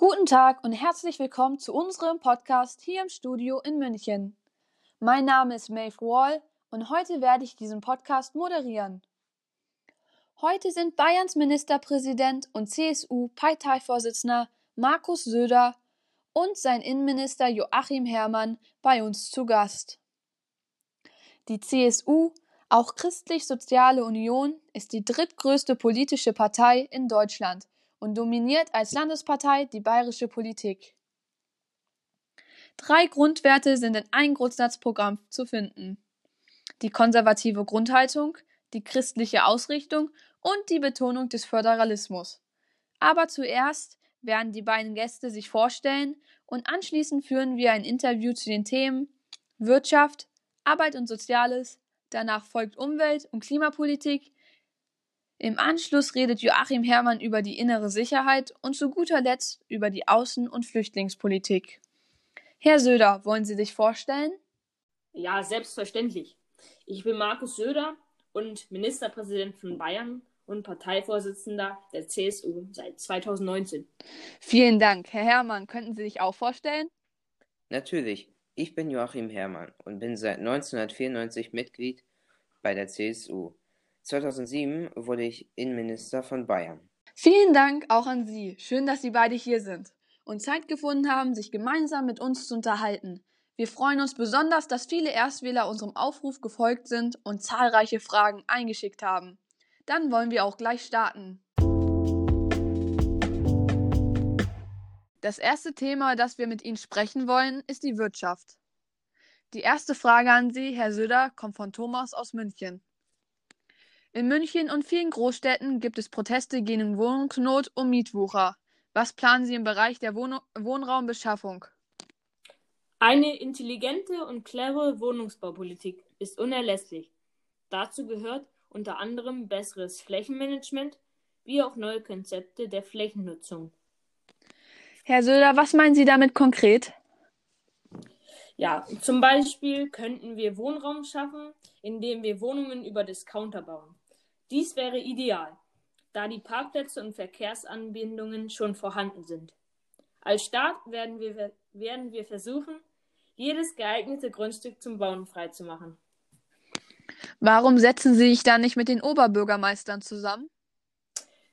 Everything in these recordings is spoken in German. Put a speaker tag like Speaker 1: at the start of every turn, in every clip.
Speaker 1: Guten Tag und herzlich willkommen zu unserem Podcast hier im Studio in München. Mein Name ist Maeve Wall und heute werde ich diesen Podcast moderieren. Heute sind Bayerns Ministerpräsident und CSU-Parteivorsitzender Markus Söder und sein Innenminister Joachim Herrmann bei uns zu Gast. Die CSU, auch Christlich-Soziale Union, ist die drittgrößte politische Partei in Deutschland und dominiert als Landespartei die bayerische Politik. Drei Grundwerte sind in einem Grundsatzprogramm zu finden. Die konservative Grundhaltung, die christliche Ausrichtung und die Betonung des Föderalismus. Aber zuerst werden die beiden Gäste sich vorstellen und anschließend führen wir ein Interview zu den Themen Wirtschaft, Arbeit und Soziales, danach folgt Umwelt- und Klimapolitik, im Anschluss redet Joachim Herrmann über die innere Sicherheit und zu guter Letzt über die Außen- und Flüchtlingspolitik. Herr Söder, wollen Sie sich vorstellen?
Speaker 2: Ja, selbstverständlich. Ich bin Markus Söder und Ministerpräsident von Bayern und Parteivorsitzender der CSU seit 2019.
Speaker 1: Vielen Dank. Herr Herrmann, könnten Sie sich auch vorstellen?
Speaker 3: Natürlich. Ich bin Joachim Herrmann und bin seit 1994 Mitglied bei der CSU. 2007 wurde ich Innenminister von Bayern.
Speaker 1: Vielen Dank auch an Sie. Schön, dass Sie beide hier sind und Zeit gefunden haben, sich gemeinsam mit uns zu unterhalten. Wir freuen uns besonders, dass viele Erstwähler unserem Aufruf gefolgt sind und zahlreiche Fragen eingeschickt haben. Dann wollen wir auch gleich starten. Das erste Thema, das wir mit Ihnen sprechen wollen, ist die Wirtschaft. Die erste Frage an Sie, Herr Söder, kommt von Thomas aus München. In München und vielen Großstädten gibt es Proteste gegen Wohnungsnot und Mietwucher. Was planen Sie im Bereich der Wohn Wohnraumbeschaffung?
Speaker 2: Eine intelligente und clevere Wohnungsbaupolitik ist unerlässlich. Dazu gehört unter anderem besseres Flächenmanagement wie auch neue Konzepte der Flächennutzung.
Speaker 1: Herr Söder, was meinen Sie damit konkret?
Speaker 2: Ja, zum Beispiel könnten wir Wohnraum schaffen, indem wir Wohnungen über Discounter bauen. Dies wäre ideal, da die Parkplätze und Verkehrsanbindungen schon vorhanden sind. Als Staat werden wir, werden wir versuchen, jedes geeignete Grundstück zum Bauen freizumachen.
Speaker 1: Warum setzen Sie sich da nicht mit den Oberbürgermeistern zusammen?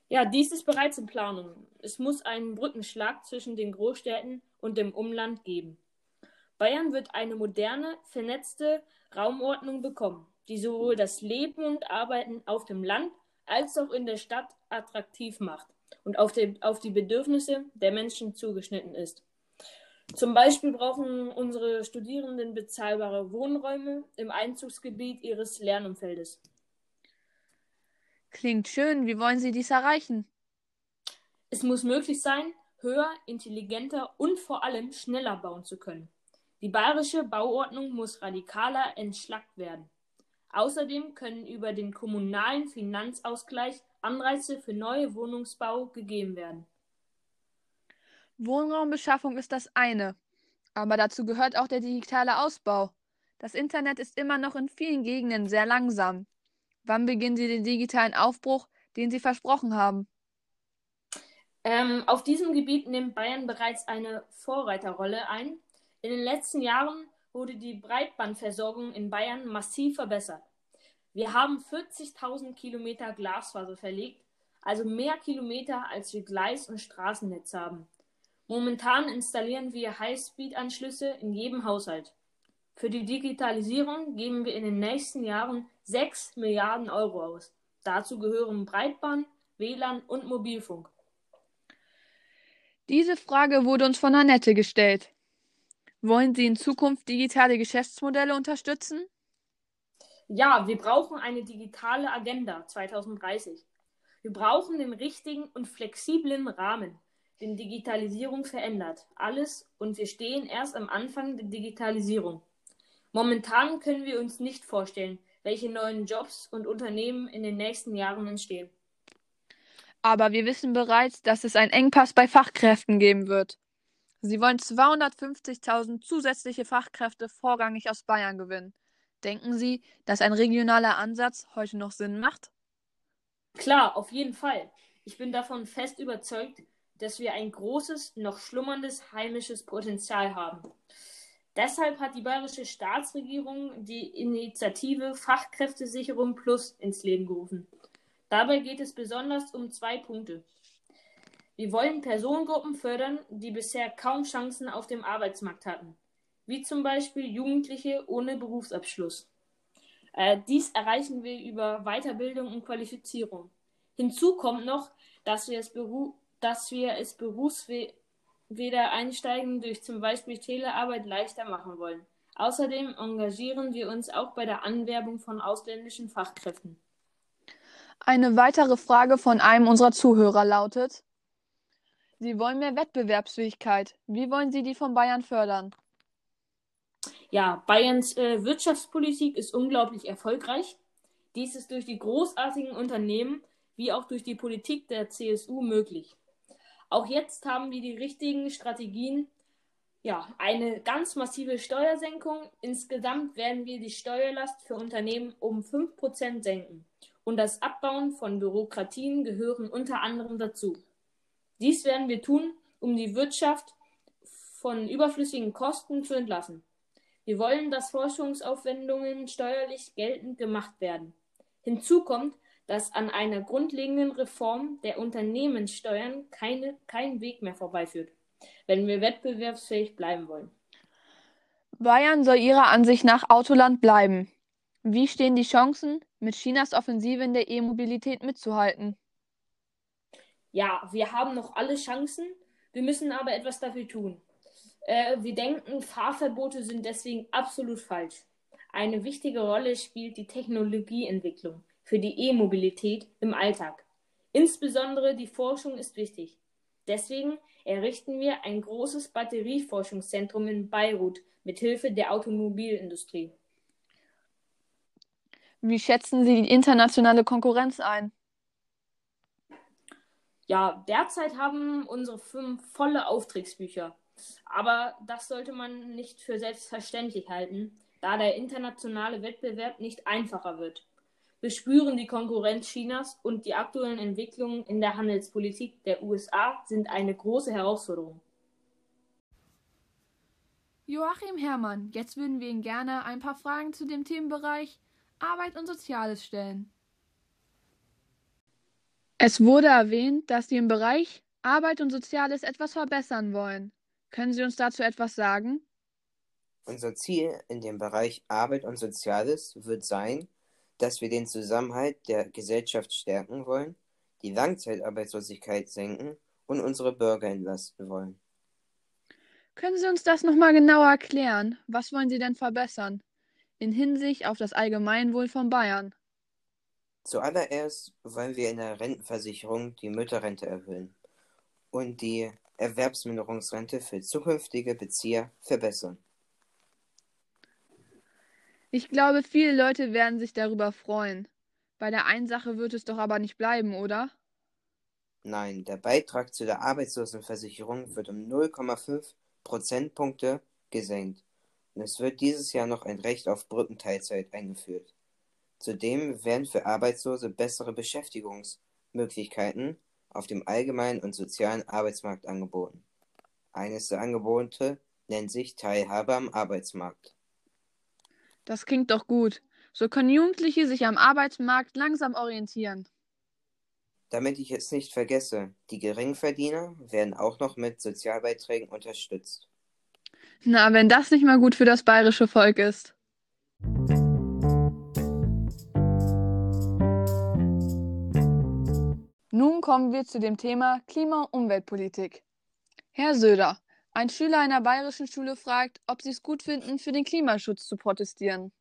Speaker 2: Ja, dies ist bereits in Planung. Es muss einen Brückenschlag zwischen den Großstädten und dem Umland geben. Bayern wird eine moderne, vernetzte Raumordnung bekommen die sowohl das Leben und Arbeiten auf dem Land als auch in der Stadt attraktiv macht und auf die, auf die Bedürfnisse der Menschen zugeschnitten ist. Zum Beispiel brauchen unsere Studierenden bezahlbare Wohnräume im Einzugsgebiet ihres Lernumfeldes.
Speaker 1: Klingt schön. Wie wollen Sie dies erreichen?
Speaker 2: Es muss möglich sein, höher, intelligenter und vor allem schneller bauen zu können. Die bayerische Bauordnung muss radikaler entschlackt werden. Außerdem können über den kommunalen Finanzausgleich Anreize für neue Wohnungsbau gegeben werden.
Speaker 1: Wohnraumbeschaffung ist das eine, aber dazu gehört auch der digitale Ausbau. Das Internet ist immer noch in vielen Gegenden sehr langsam. Wann beginnen Sie den digitalen Aufbruch, den Sie versprochen haben?
Speaker 2: Ähm, auf diesem Gebiet nimmt Bayern bereits eine Vorreiterrolle ein. In den letzten Jahren wurde die Breitbandversorgung in Bayern massiv verbessert. Wir haben 40.000 Kilometer Glasfaser verlegt, also mehr Kilometer als wir Gleis- und Straßennetz haben. Momentan installieren wir Highspeed-Anschlüsse in jedem Haushalt. Für die Digitalisierung geben wir in den nächsten Jahren 6 Milliarden Euro aus. Dazu gehören Breitband, WLAN und Mobilfunk.
Speaker 1: Diese Frage wurde uns von Annette gestellt. Wollen Sie in Zukunft digitale Geschäftsmodelle unterstützen?
Speaker 2: Ja, wir brauchen eine digitale Agenda 2030. Wir brauchen den richtigen und flexiblen Rahmen, den Digitalisierung verändert. Alles und wir stehen erst am Anfang der Digitalisierung. Momentan können wir uns nicht vorstellen, welche neuen Jobs und Unternehmen in den nächsten Jahren entstehen.
Speaker 1: Aber wir wissen bereits, dass es einen Engpass bei Fachkräften geben wird. Sie wollen 250.000 zusätzliche Fachkräfte vorrangig aus Bayern gewinnen. Denken Sie, dass ein regionaler Ansatz heute noch Sinn macht?
Speaker 2: Klar, auf jeden Fall. Ich bin davon fest überzeugt, dass wir ein großes, noch schlummerndes heimisches Potenzial haben. Deshalb hat die bayerische Staatsregierung die Initiative Fachkräftesicherung Plus ins Leben gerufen. Dabei geht es besonders um zwei Punkte. Wir wollen Personengruppen fördern, die bisher kaum Chancen auf dem Arbeitsmarkt hatten, wie zum Beispiel Jugendliche ohne Berufsabschluss. Äh, dies erreichen wir über Weiterbildung und Qualifizierung. Hinzu kommt noch, dass wir es, Beru dass wir es berufsweder einsteigen durch zum Beispiel Telearbeit leichter machen wollen. Außerdem engagieren wir uns auch bei der Anwerbung von ausländischen Fachkräften.
Speaker 1: Eine weitere Frage von einem unserer Zuhörer lautet: Sie wollen mehr Wettbewerbsfähigkeit. Wie wollen Sie die von Bayern fördern?
Speaker 2: Ja, Bayerns äh, Wirtschaftspolitik ist unglaublich erfolgreich. Dies ist durch die großartigen Unternehmen wie auch durch die Politik der CSU möglich. Auch jetzt haben wir die richtigen Strategien. Ja, eine ganz massive Steuersenkung. Insgesamt werden wir die Steuerlast für Unternehmen um 5% senken. Und das Abbauen von Bürokratien gehören unter anderem dazu. Dies werden wir tun, um die Wirtschaft von überflüssigen Kosten zu entlassen. Wir wollen, dass Forschungsaufwendungen steuerlich geltend gemacht werden. Hinzu kommt, dass an einer grundlegenden Reform der Unternehmenssteuern keine, kein Weg mehr vorbeiführt, wenn wir wettbewerbsfähig bleiben wollen.
Speaker 1: Bayern soll Ihrer Ansicht nach Autoland bleiben. Wie stehen die Chancen, mit Chinas Offensive in der E-Mobilität mitzuhalten?
Speaker 2: Ja, wir haben noch alle Chancen, wir müssen aber etwas dafür tun. Äh, wir denken, Fahrverbote sind deswegen absolut falsch. Eine wichtige Rolle spielt die Technologieentwicklung für die E-Mobilität im Alltag. Insbesondere die Forschung ist wichtig. Deswegen errichten wir ein großes Batterieforschungszentrum in Beirut mit Hilfe der Automobilindustrie.
Speaker 1: Wie schätzen Sie die internationale Konkurrenz ein?
Speaker 2: Ja, derzeit haben unsere Firmen volle Auftragsbücher. Aber das sollte man nicht für selbstverständlich halten, da der internationale Wettbewerb nicht einfacher wird. Wir spüren die Konkurrenz Chinas und die aktuellen Entwicklungen in der Handelspolitik der USA sind eine große Herausforderung.
Speaker 1: Joachim Herrmann, jetzt würden wir Ihnen gerne ein paar Fragen zu dem Themenbereich Arbeit und Soziales stellen. Es wurde erwähnt, dass Sie im Bereich Arbeit und Soziales etwas verbessern wollen. Können Sie uns dazu etwas sagen?
Speaker 3: Unser Ziel in dem Bereich Arbeit und Soziales wird sein, dass wir den Zusammenhalt der Gesellschaft stärken wollen, die Langzeitarbeitslosigkeit senken und unsere Bürger entlasten wollen.
Speaker 1: Können Sie uns das nochmal genauer erklären? Was wollen Sie denn verbessern? In Hinsicht auf das Allgemeinwohl von Bayern.
Speaker 3: Zuallererst wollen wir in der Rentenversicherung die Mütterrente erhöhen und die Erwerbsminderungsrente für zukünftige Bezieher verbessern.
Speaker 1: Ich glaube, viele Leute werden sich darüber freuen. Bei der einen Sache wird es doch aber nicht bleiben, oder?
Speaker 3: Nein, der Beitrag zu der Arbeitslosenversicherung wird um 0,5 Prozentpunkte gesenkt und es wird dieses Jahr noch ein Recht auf Brückenteilzeit eingeführt. Zudem werden für Arbeitslose bessere Beschäftigungsmöglichkeiten auf dem allgemeinen und sozialen Arbeitsmarkt angeboten. Eines der Angebote nennt sich Teilhabe am Arbeitsmarkt.
Speaker 1: Das klingt doch gut. So können Jugendliche sich am Arbeitsmarkt langsam orientieren.
Speaker 3: Damit ich es nicht vergesse, die Geringverdiener werden auch noch mit Sozialbeiträgen unterstützt.
Speaker 1: Na, wenn das nicht mal gut für das bayerische Volk ist. Nun kommen wir zu dem Thema Klima- und Umweltpolitik. Herr Söder, ein Schüler einer bayerischen Schule fragt, ob Sie es gut finden, für den Klimaschutz zu protestieren.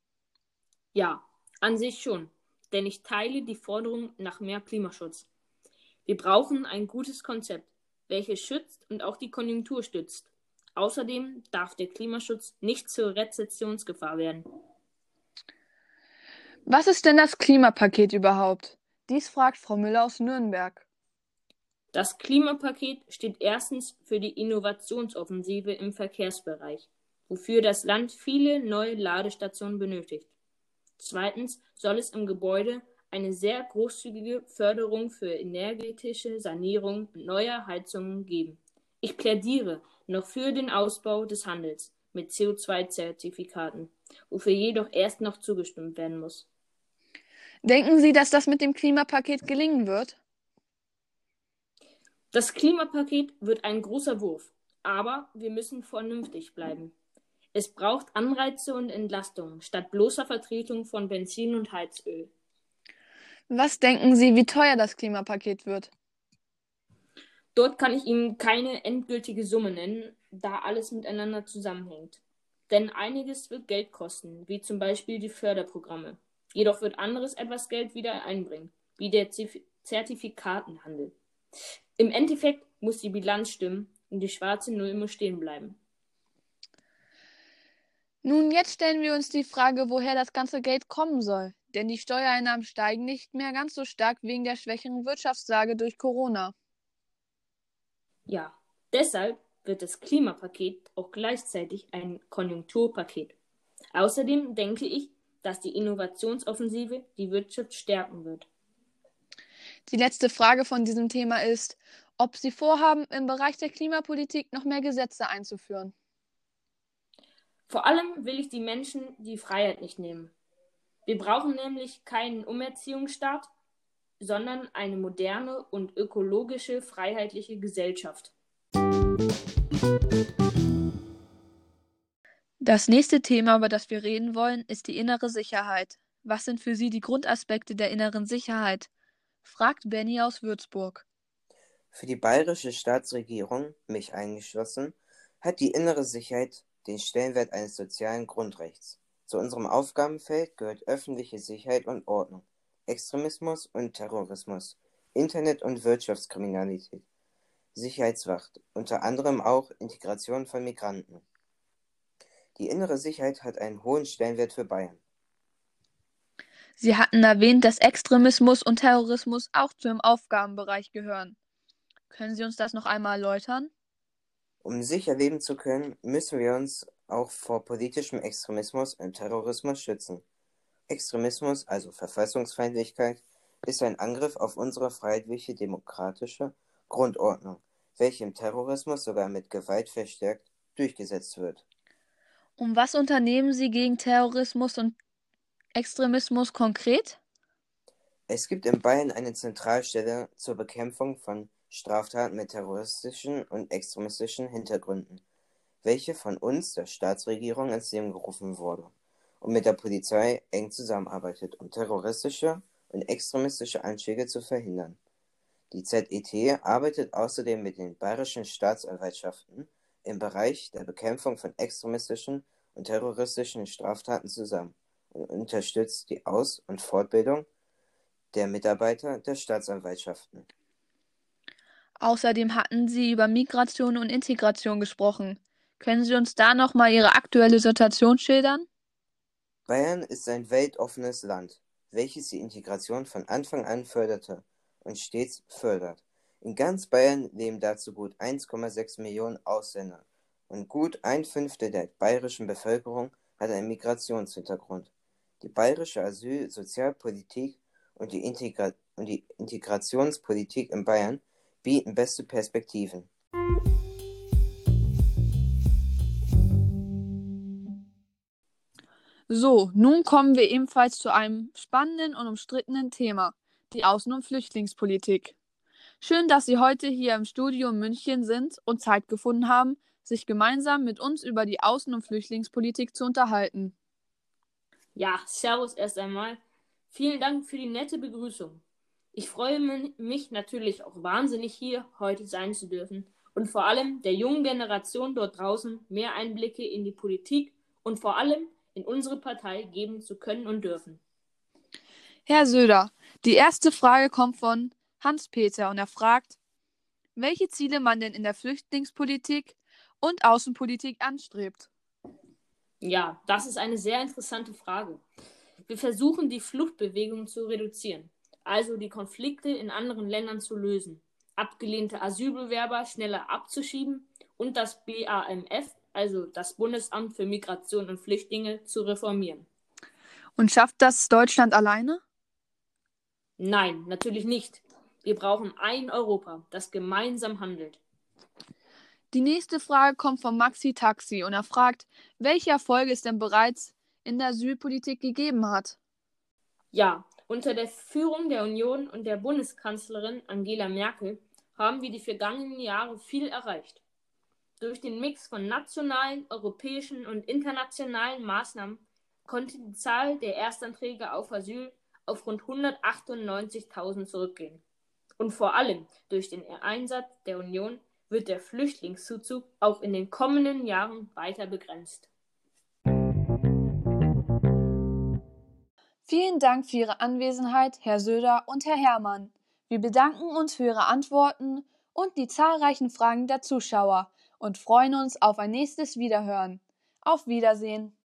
Speaker 2: Ja, an sich schon, denn ich teile die Forderung nach mehr Klimaschutz. Wir brauchen ein gutes Konzept, welches schützt und auch die Konjunktur stützt. Außerdem darf der Klimaschutz nicht zur Rezessionsgefahr werden.
Speaker 1: Was ist denn das Klimapaket überhaupt? Dies fragt Frau Müller aus Nürnberg.
Speaker 2: Das Klimapaket steht erstens für die Innovationsoffensive im Verkehrsbereich, wofür das Land viele neue Ladestationen benötigt. Zweitens soll es im Gebäude-, eine sehr großzügige Förderung für energetische Sanierung neuer Heizungen geben. Ich plädiere noch für den Ausbau des Handels mit CO2-Zertifikaten, wofür jedoch erst noch zugestimmt werden muss.
Speaker 1: Denken Sie, dass das mit dem Klimapaket gelingen wird?
Speaker 2: Das Klimapaket wird ein großer Wurf, aber wir müssen vernünftig bleiben. Es braucht Anreize und Entlastungen statt bloßer Vertretung von Benzin und Heizöl.
Speaker 1: Was denken Sie, wie teuer das Klimapaket wird?
Speaker 2: Dort kann ich Ihnen keine endgültige Summe nennen, da alles miteinander zusammenhängt. Denn einiges wird Geld kosten, wie zum Beispiel die Förderprogramme. Jedoch wird anderes etwas Geld wieder einbringen, wie der Zertifikatenhandel. Im Endeffekt muss die Bilanz stimmen und die schwarze Null muss stehen bleiben.
Speaker 1: Nun, jetzt stellen wir uns die Frage, woher das ganze Geld kommen soll. Denn die Steuereinnahmen steigen nicht mehr ganz so stark wegen der schwächeren Wirtschaftslage durch Corona.
Speaker 2: Ja, deshalb wird das Klimapaket auch gleichzeitig ein Konjunkturpaket. Außerdem denke ich, dass die Innovationsoffensive die Wirtschaft stärken wird.
Speaker 1: Die letzte Frage von diesem Thema ist, ob Sie vorhaben, im Bereich der Klimapolitik noch mehr Gesetze einzuführen.
Speaker 2: Vor allem will ich die Menschen die Freiheit nicht nehmen. Wir brauchen nämlich keinen Umerziehungsstaat, sondern eine moderne und ökologische freiheitliche Gesellschaft.
Speaker 1: Das nächste Thema, über das wir reden wollen, ist die innere Sicherheit. Was sind für Sie die Grundaspekte der inneren Sicherheit? fragt Benny aus Würzburg.
Speaker 3: Für die bayerische Staatsregierung, mich eingeschlossen, hat die innere Sicherheit den Stellenwert eines sozialen Grundrechts. Zu unserem Aufgabenfeld gehört öffentliche Sicherheit und Ordnung, Extremismus und Terrorismus, Internet- und Wirtschaftskriminalität, Sicherheitswacht, unter anderem auch Integration von Migranten. Die innere Sicherheit hat einen hohen Stellenwert für Bayern.
Speaker 1: Sie hatten erwähnt, dass Extremismus und Terrorismus auch zu Ihrem Aufgabenbereich gehören. Können Sie uns das noch einmal erläutern?
Speaker 3: Um sicher leben zu können, müssen wir uns auch vor politischem Extremismus und Terrorismus schützen. Extremismus, also Verfassungsfeindlichkeit, ist ein Angriff auf unsere freiheitliche demokratische Grundordnung, welche im Terrorismus sogar mit Gewalt verstärkt durchgesetzt wird.
Speaker 1: Und was unternehmen Sie gegen Terrorismus und Extremismus konkret?
Speaker 3: Es gibt in Bayern eine Zentralstelle zur Bekämpfung von Straftaten mit terroristischen und extremistischen Hintergründen, welche von uns, der Staatsregierung, ins Leben gerufen wurde und mit der Polizei eng zusammenarbeitet, um terroristische und extremistische Anschläge zu verhindern. Die ZET arbeitet außerdem mit den bayerischen Staatsanwaltschaften im Bereich der Bekämpfung von extremistischen und terroristischen Straftaten zusammen und unterstützt die Aus- und Fortbildung der Mitarbeiter der Staatsanwaltschaften.
Speaker 1: Außerdem hatten Sie über Migration und Integration gesprochen. Können Sie uns da nochmal Ihre aktuelle Situation schildern?
Speaker 3: Bayern ist ein weltoffenes Land, welches die Integration von Anfang an förderte und stets fördert. In ganz Bayern leben dazu gut 1,6 Millionen Ausländer und gut ein Fünftel der bayerischen Bevölkerung hat einen Migrationshintergrund. Die bayerische Asyl-, Sozialpolitik und die, Integra und die Integrationspolitik in Bayern bieten beste Perspektiven.
Speaker 1: So, nun kommen wir ebenfalls zu einem spannenden und umstrittenen Thema, die Außen- und Flüchtlingspolitik. Schön, dass Sie heute hier im Studio in München sind und Zeit gefunden haben, sich gemeinsam mit uns über die Außen- und Flüchtlingspolitik zu unterhalten.
Speaker 2: Ja, Servus erst einmal. Vielen Dank für die nette Begrüßung. Ich freue mich natürlich auch wahnsinnig hier heute sein zu dürfen und vor allem der jungen Generation dort draußen mehr Einblicke in die Politik und vor allem in unsere Partei geben zu können und dürfen.
Speaker 1: Herr Söder, die erste Frage kommt von Hans-Peter und er fragt, welche Ziele man denn in der Flüchtlingspolitik und Außenpolitik anstrebt.
Speaker 2: Ja, das ist eine sehr interessante Frage. Wir versuchen, die Fluchtbewegung zu reduzieren, also die Konflikte in anderen Ländern zu lösen, abgelehnte Asylbewerber schneller abzuschieben und das BAMF, also das Bundesamt für Migration und Flüchtlinge, zu reformieren.
Speaker 1: Und schafft das Deutschland alleine?
Speaker 2: Nein, natürlich nicht. Wir brauchen ein Europa, das gemeinsam handelt.
Speaker 1: Die nächste Frage kommt von Maxi Taxi und er fragt, welche Erfolge es denn bereits in der Asylpolitik gegeben hat.
Speaker 2: Ja, unter der Führung der Union und der Bundeskanzlerin Angela Merkel haben wir die vergangenen Jahre viel erreicht. Durch den Mix von nationalen, europäischen und internationalen Maßnahmen konnte die Zahl der Erstanträge auf Asyl auf rund 198.000 zurückgehen. Und vor allem durch den Einsatz der Union wird der Flüchtlingszuzug auch in den kommenden Jahren weiter begrenzt.
Speaker 1: Vielen Dank für Ihre Anwesenheit, Herr Söder und Herr Herrmann. Wir bedanken uns für Ihre Antworten und die zahlreichen Fragen der Zuschauer und freuen uns auf ein nächstes Wiederhören. Auf Wiedersehen.